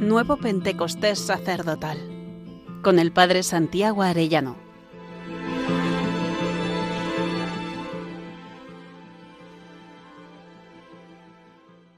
Nuevo Pentecostés Sacerdotal, con el Padre Santiago Arellano.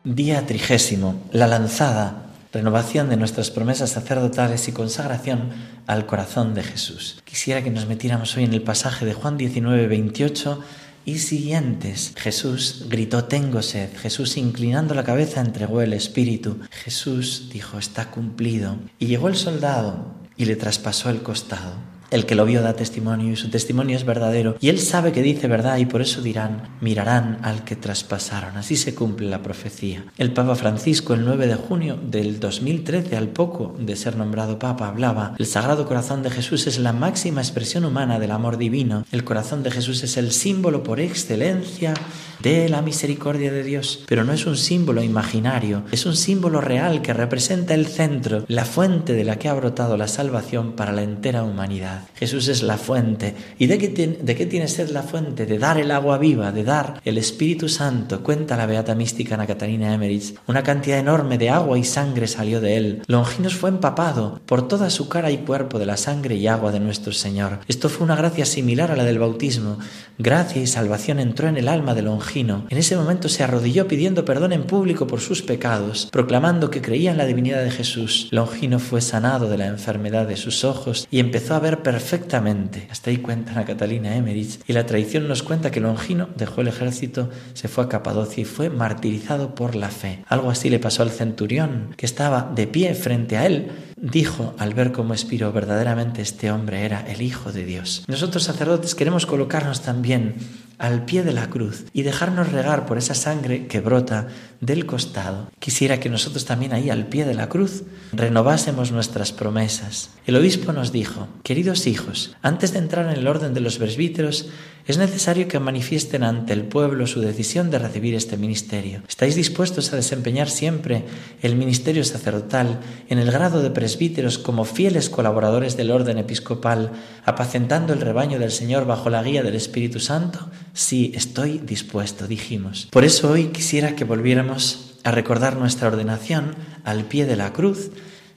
Día trigésimo, la lanzada, renovación de nuestras promesas sacerdotales y consagración al corazón de Jesús. Quisiera que nos metiéramos hoy en el pasaje de Juan 19, 28 y siguientes. Jesús gritó, tengo sed. Jesús, inclinando la cabeza, entregó el Espíritu. Jesús dijo, está cumplido. Y llegó el soldado y le traspasó el costado. El que lo vio da testimonio y su testimonio es verdadero. Y él sabe que dice verdad y por eso dirán, mirarán al que traspasaron. Así se cumple la profecía. El Papa Francisco el 9 de junio del 2013, al poco de ser nombrado Papa, hablaba, el Sagrado Corazón de Jesús es la máxima expresión humana del amor divino. El corazón de Jesús es el símbolo por excelencia de la misericordia de Dios, pero no es un símbolo imaginario, es un símbolo real que representa el centro, la fuente de la que ha brotado la salvación para la entera humanidad. Jesús es la fuente. ¿Y de qué, de qué tiene sed la fuente? De dar el agua viva, de dar el Espíritu Santo. Cuenta la beata mística Ana Catarina Emmerich. Una cantidad enorme de agua y sangre salió de él. Longinos fue empapado por toda su cara y cuerpo de la sangre y agua de nuestro Señor. Esto fue una gracia similar a la del bautismo. Gracia y salvación entró en el alma de Longinos en ese momento se arrodilló pidiendo perdón en público por sus pecados, proclamando que creía en la divinidad de Jesús. Longino fue sanado de la enfermedad de sus ojos y empezó a ver perfectamente. Hasta ahí cuenta la Catalina Emmerich. Y la tradición nos cuenta que Longino dejó el ejército, se fue a Capadocia y fue martirizado por la fe. Algo así le pasó al centurión, que estaba de pie frente a él, dijo al ver cómo expiró verdaderamente este hombre era el Hijo de Dios. Nosotros sacerdotes queremos colocarnos también al pie de la cruz y dejarnos regar por esa sangre que brota del costado. Quisiera que nosotros también ahí al pie de la cruz renovásemos nuestras promesas. El obispo nos dijo, queridos hijos, antes de entrar en el orden de los presbíteros, es necesario que manifiesten ante el pueblo su decisión de recibir este ministerio. ¿Estáis dispuestos a desempeñar siempre el ministerio sacerdotal en el grado de presbíteros como fieles colaboradores del orden episcopal, apacentando el rebaño del Señor bajo la guía del Espíritu Santo? Sí, estoy dispuesto, dijimos. Por eso hoy quisiera que volviéramos a recordar nuestra ordenación al pie de la cruz,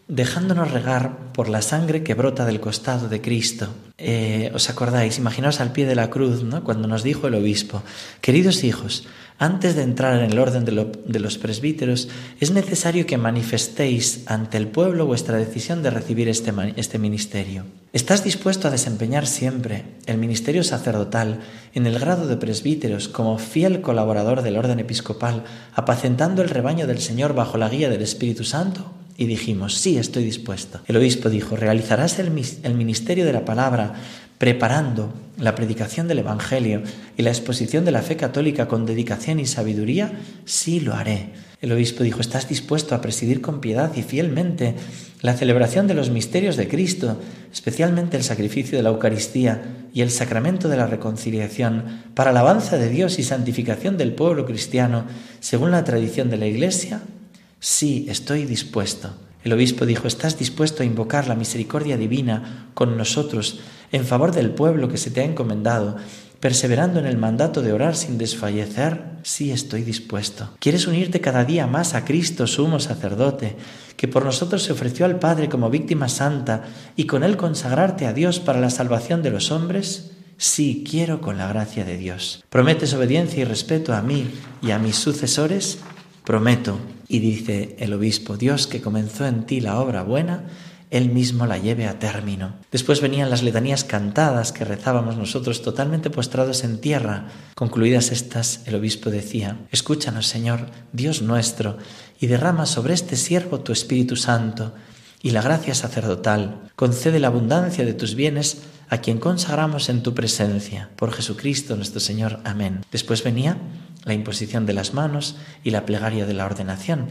dejándonos regar por la sangre que brota del costado de Cristo. Eh, ¿Os acordáis? Imaginaos al pie de la cruz, ¿no? Cuando nos dijo el obispo, queridos hijos, antes de entrar en el orden de, los presbíteros, es necesario que manifestéis ante el pueblo vuestra decisión de recibir este, este ministerio. ¿Estás dispuesto a desempeñar siempre el ministerio sacerdotal en el grado de presbíteros como fiel colaborador del orden episcopal, apacentando el rebaño del Señor bajo la guía del Espíritu Santo? Y dijimos, sí, estoy dispuesto. El obispo dijo, ¿realizarás el, ministerio de la palabra preparando la predicación del Evangelio y la exposición de la fe católica con dedicación y sabiduría? Sí, lo haré. El obispo dijo, ¿estás dispuesto a presidir con piedad y fielmente la celebración de los misterios de Cristo, especialmente el sacrificio de la Eucaristía y el sacramento de la reconciliación, para alabanza de Dios y santificación del pueblo cristiano, según la tradición de la Iglesia? Sí, estoy dispuesto. El obispo dijo, ¿estás dispuesto a invocar la misericordia divina con nosotros en favor del pueblo que se te ha encomendado, perseverando en el mandato de orar sin desfallecer? Sí, estoy dispuesto. ¿Quieres unirte cada día más a Cristo, sumo sacerdote, que por nosotros se ofreció al Padre como víctima santa y con él consagrarte a Dios para la salvación de los hombres? Sí, quiero con la gracia de Dios. ¿Prometes obediencia y respeto a mí y a mis sucesores? Prometo, y dice el obispo, Dios que comenzó en ti la obra buena, él mismo la lleve a término. Después venían las letanías cantadas que rezábamos nosotros totalmente postrados en tierra. Concluidas estas, el obispo decía, Escúchanos, Señor, Dios nuestro, y derrama sobre este siervo tu Espíritu Santo y la gracia sacerdotal. Concede la abundancia de tus bienes a quien consagramos en tu presencia. Por Jesucristo nuestro Señor. Amén. Después venía la imposición de las manos y la plegaria de la ordenación.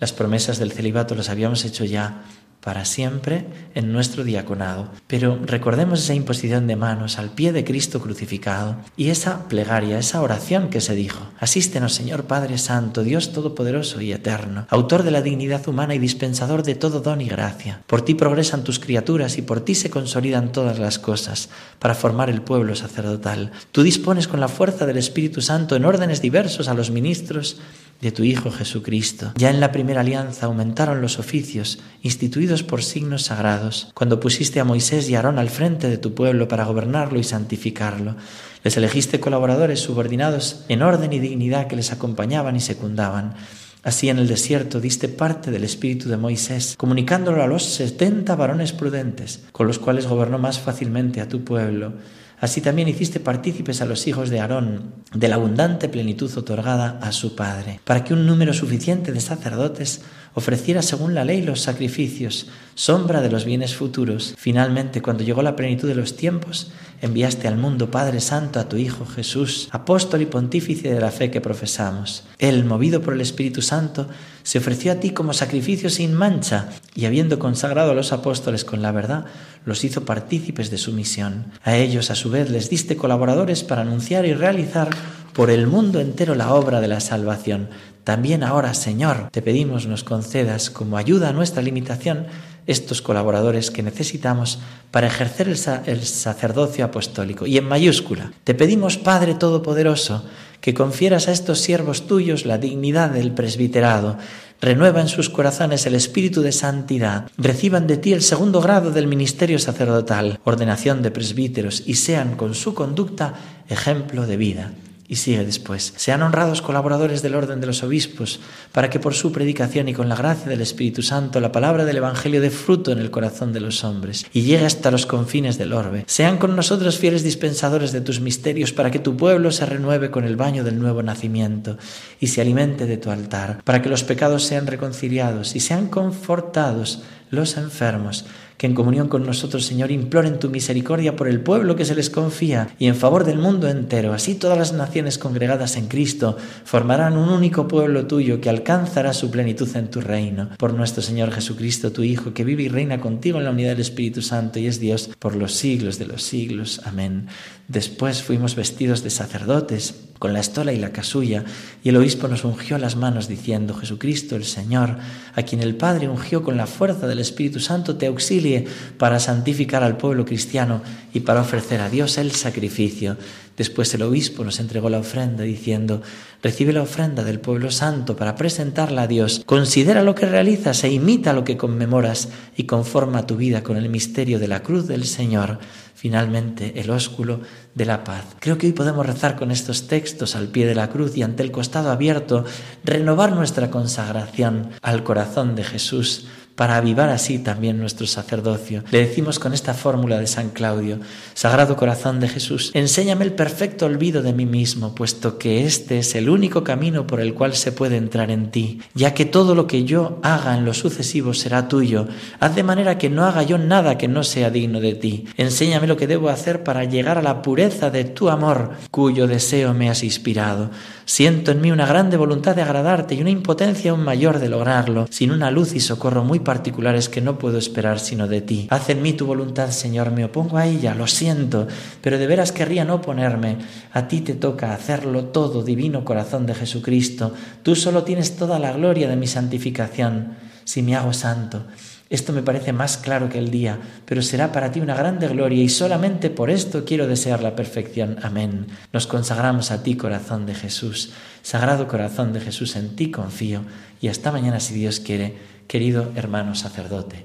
Las promesas del celibato las habíamos hecho ya para siempre en nuestro diaconado. Pero recordemos esa imposición de manos al pie de Cristo crucificado y esa plegaria, esa oración que se dijo. Asístenos, Señor Padre Santo, Dios Todopoderoso y Eterno, autor de la dignidad humana y dispensador de todo don y gracia. Por ti progresan tus criaturas y por ti se consolidan todas las cosas para formar el pueblo sacerdotal. Tú dispones con la fuerza del Espíritu Santo en órdenes diversos a los ministros de tu Hijo Jesucristo. Ya en la primera alianza aumentaron los oficios instituidos por signos sagrados, cuando pusiste a Moisés y Aarón al frente de tu pueblo para gobernarlo y santificarlo. Les elegiste colaboradores subordinados en orden y dignidad que les acompañaban y secundaban. Así en el desierto diste parte del espíritu de Moisés, comunicándolo a los setenta varones prudentes, con los cuales gobernó más fácilmente a tu pueblo. Así también hiciste partícipes a los hijos de Aarón de la abundante plenitud otorgada a su Padre, para que un número suficiente de sacerdotes ofreciera según la ley los sacrificios, sombra de los bienes futuros. Finalmente, cuando llegó la plenitud de los tiempos, enviaste al mundo Padre Santo a tu Hijo Jesús, apóstol y pontífice de la fe que profesamos. Él, movido por el Espíritu Santo, se ofreció a ti como sacrificio sin mancha y habiendo consagrado a los apóstoles con la verdad, los hizo partícipes de su misión. A ellos, a su vez, les diste colaboradores para anunciar y realizar por el mundo entero la obra de la salvación. También ahora, Señor, te pedimos nos concedas como ayuda a nuestra limitación estos colaboradores que necesitamos para ejercer el, el, sacerdocio apostólico. Y en mayúscula, te pedimos, Padre Todopoderoso, que confieras a estos siervos tuyos la dignidad del presbiterado, renueva en sus corazones el espíritu de santidad, reciban de ti el segundo grado del ministerio sacerdotal, ordenación de presbíteros, y sean con su conducta ejemplo de vida. Y sigue después. Sean honrados colaboradores del orden de los obispos, para que por su predicación y con la gracia del Espíritu Santo la palabra del Evangelio dé fruto en el corazón de los hombres y llegue hasta los confines del orbe. Sean con nosotros fieles dispensadores de tus misterios, para que tu pueblo se renueve con el baño del nuevo nacimiento y se alimente de tu altar, para que los pecados sean reconciliados y sean confortados los enfermos, que en comunión con nosotros, Señor, imploren tu misericordia por el pueblo que se les confía y en favor del mundo entero. Así todas las naciones congregadas en Cristo formarán un único pueblo tuyo que alcanzará su plenitud en tu reino. Por nuestro Señor Jesucristo, tu Hijo, que vive y reina contigo en la unidad del Espíritu Santo y es Dios por los siglos de los siglos. Amén. Después fuimos vestidos de sacerdotes con la estola y la casulla, y el obispo nos ungió las manos diciendo, Jesucristo el Señor, a quien el Padre ungió con la fuerza del Espíritu Santo, te auxilie para santificar al pueblo cristiano y para ofrecer a Dios el sacrificio. Después el obispo nos entregó la ofrenda diciendo, recibe la ofrenda del pueblo santo para presentarla a Dios, considera lo que realizas e imita lo que conmemoras y conforma tu vida con el misterio de la cruz del Señor. Finalmente el ósculo de la paz. Creo que hoy podemos rezar con estos textos al pie de la cruz y ante el costado abierto, renovar nuestra consagración al corazón de Jesús para avivar así también nuestro sacerdocio. Le decimos con esta fórmula de San Claudio, Sagrado Corazón de Jesús, enséñame el perfecto olvido de mí mismo, puesto que este es el único camino por el cual se puede entrar en ti, ya que todo lo que yo haga en lo sucesivo será tuyo. Haz de manera que no haga yo nada que no sea digno de ti. Enséñame lo que debo hacer para llegar a la pureza de tu amor, cuyo deseo me has inspirado. Siento en mí una grande voluntad de agradarte y una impotencia aún mayor de lograrlo, sin una luz y socorro muy particulares que no puedo esperar sino de ti. Haz en mí tu voluntad, Señor, me opongo a ella, lo siento, pero de veras querría no oponerme. A ti te toca hacerlo todo, divino corazón de Jesucristo. Tú solo tienes toda la gloria de mi santificación. Si me hago santo, esto me parece más claro que el día, pero será para ti una grande gloria y solamente por esto quiero desear la perfección. Amén. Nos consagramos a ti, corazón de Jesús. Sagrado corazón de Jesús, en ti confío y hasta mañana si Dios quiere, querido hermano sacerdote.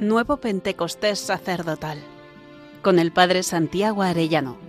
Nuevo Pentecostés sacerdotal con el Padre Santiago Arellano.